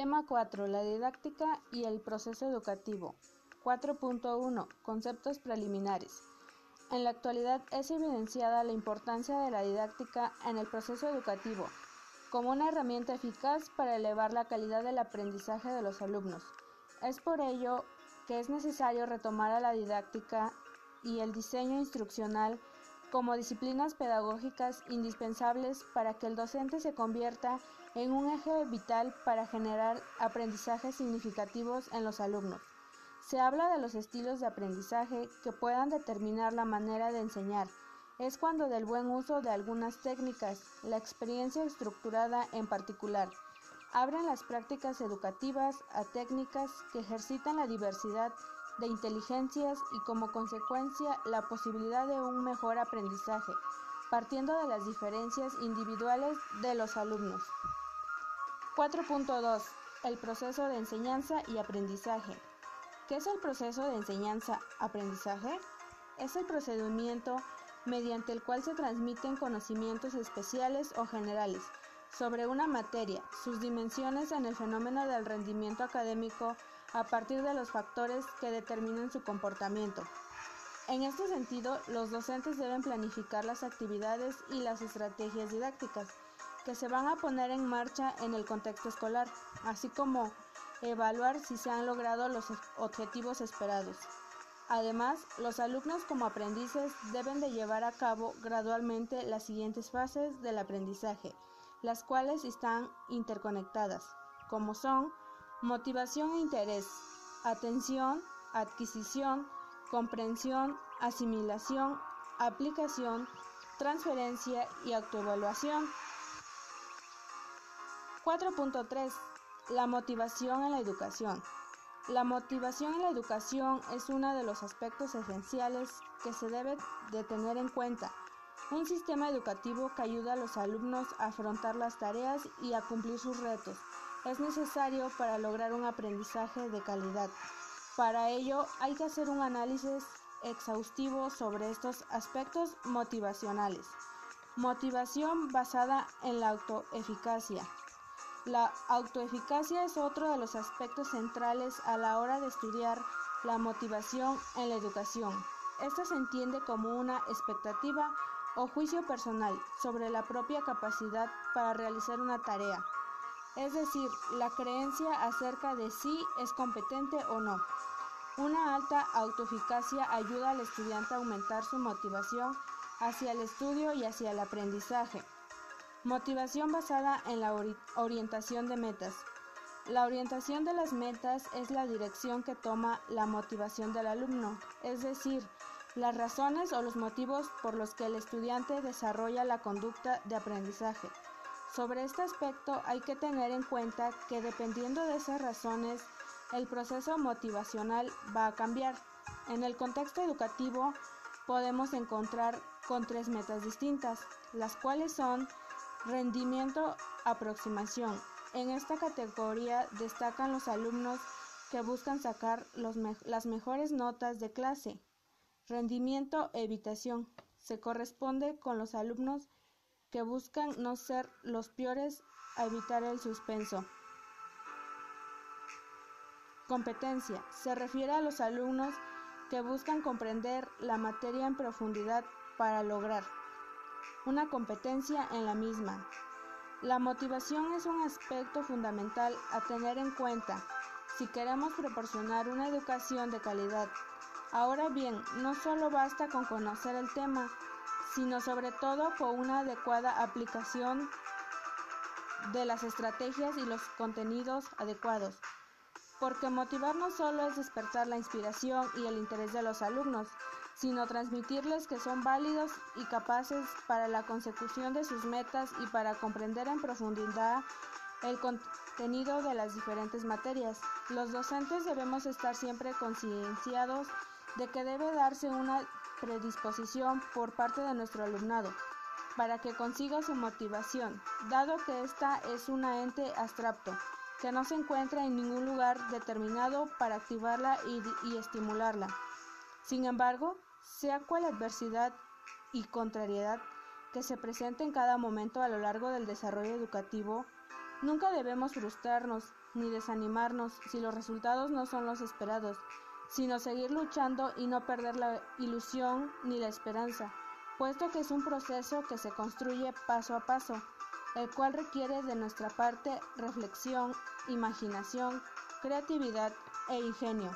Tema 4. La didáctica y el proceso educativo. 4.1. Conceptos preliminares. En la actualidad es evidenciada la importancia de la didáctica en el proceso educativo como una herramienta eficaz para elevar la calidad del aprendizaje de los alumnos. Es por ello que es necesario retomar a la didáctica y el diseño instruccional como disciplinas pedagógicas indispensables para que el docente se convierta en un eje vital para generar aprendizajes significativos en los alumnos. Se habla de los estilos de aprendizaje que puedan determinar la manera de enseñar. Es cuando del buen uso de algunas técnicas, la experiencia estructurada en particular, abren las prácticas educativas a técnicas que ejercitan la diversidad de inteligencias y como consecuencia la posibilidad de un mejor aprendizaje, partiendo de las diferencias individuales de los alumnos. 4.2. El proceso de enseñanza y aprendizaje. ¿Qué es el proceso de enseñanza-aprendizaje? Es el procedimiento mediante el cual se transmiten conocimientos especiales o generales sobre una materia, sus dimensiones en el fenómeno del rendimiento académico a partir de los factores que determinan su comportamiento. En este sentido, los docentes deben planificar las actividades y las estrategias didácticas que se van a poner en marcha en el contexto escolar, así como evaluar si se han logrado los objetivos esperados. Además, los alumnos como aprendices deben de llevar a cabo gradualmente las siguientes fases del aprendizaje, las cuales están interconectadas, como son motivación e interés, atención, adquisición, comprensión, asimilación, aplicación, transferencia y autoevaluación. 4.3. La motivación en la educación. La motivación en la educación es uno de los aspectos esenciales que se debe de tener en cuenta. Un sistema educativo que ayuda a los alumnos a afrontar las tareas y a cumplir sus retos es necesario para lograr un aprendizaje de calidad. Para ello hay que hacer un análisis exhaustivo sobre estos aspectos motivacionales. Motivación basada en la autoeficacia. La autoeficacia es otro de los aspectos centrales a la hora de estudiar la motivación en la educación. Esta se entiende como una expectativa o juicio personal sobre la propia capacidad para realizar una tarea es decir, la creencia acerca de si es competente o no. Una alta autoeficacia ayuda al estudiante a aumentar su motivación hacia el estudio y hacia el aprendizaje. Motivación basada en la orientación de metas. La orientación de las metas es la dirección que toma la motivación del alumno, es decir, las razones o los motivos por los que el estudiante desarrolla la conducta de aprendizaje. Sobre este aspecto hay que tener en cuenta que dependiendo de esas razones, el proceso motivacional va a cambiar. En el contexto educativo podemos encontrar con tres metas distintas, las cuales son rendimiento, aproximación. En esta categoría destacan los alumnos que buscan sacar las mejores notas de clase. Rendimiento, evitación. Se corresponde con los alumnos que buscan no ser los peores a evitar el suspenso. Competencia. Se refiere a los alumnos que buscan comprender la materia en profundidad para lograr una competencia en la misma. La motivación es un aspecto fundamental a tener en cuenta si queremos proporcionar una educación de calidad. Ahora bien, no solo basta con conocer el tema, sino sobre todo con una adecuada aplicación de las estrategias y los contenidos adecuados. Porque motivar no solo es despertar la inspiración y el interés de los alumnos, sino transmitirles que son válidos y capaces para la consecución de sus metas y para comprender en profundidad el contenido de las diferentes materias. Los docentes debemos estar siempre concienciados de que debe darse una predisposición por parte de nuestro alumnado para que consiga su motivación, dado que ésta es un ente abstracto que no se encuentra en ningún lugar determinado para activarla y, y estimularla. Sin embargo, sea cual adversidad y contrariedad que se presente en cada momento a lo largo del desarrollo educativo, Nunca debemos frustrarnos ni desanimarnos si los resultados no son los esperados, sino seguir luchando y no perder la ilusión ni la esperanza, puesto que es un proceso que se construye paso a paso, el cual requiere de nuestra parte reflexión, imaginación, creatividad e ingenio.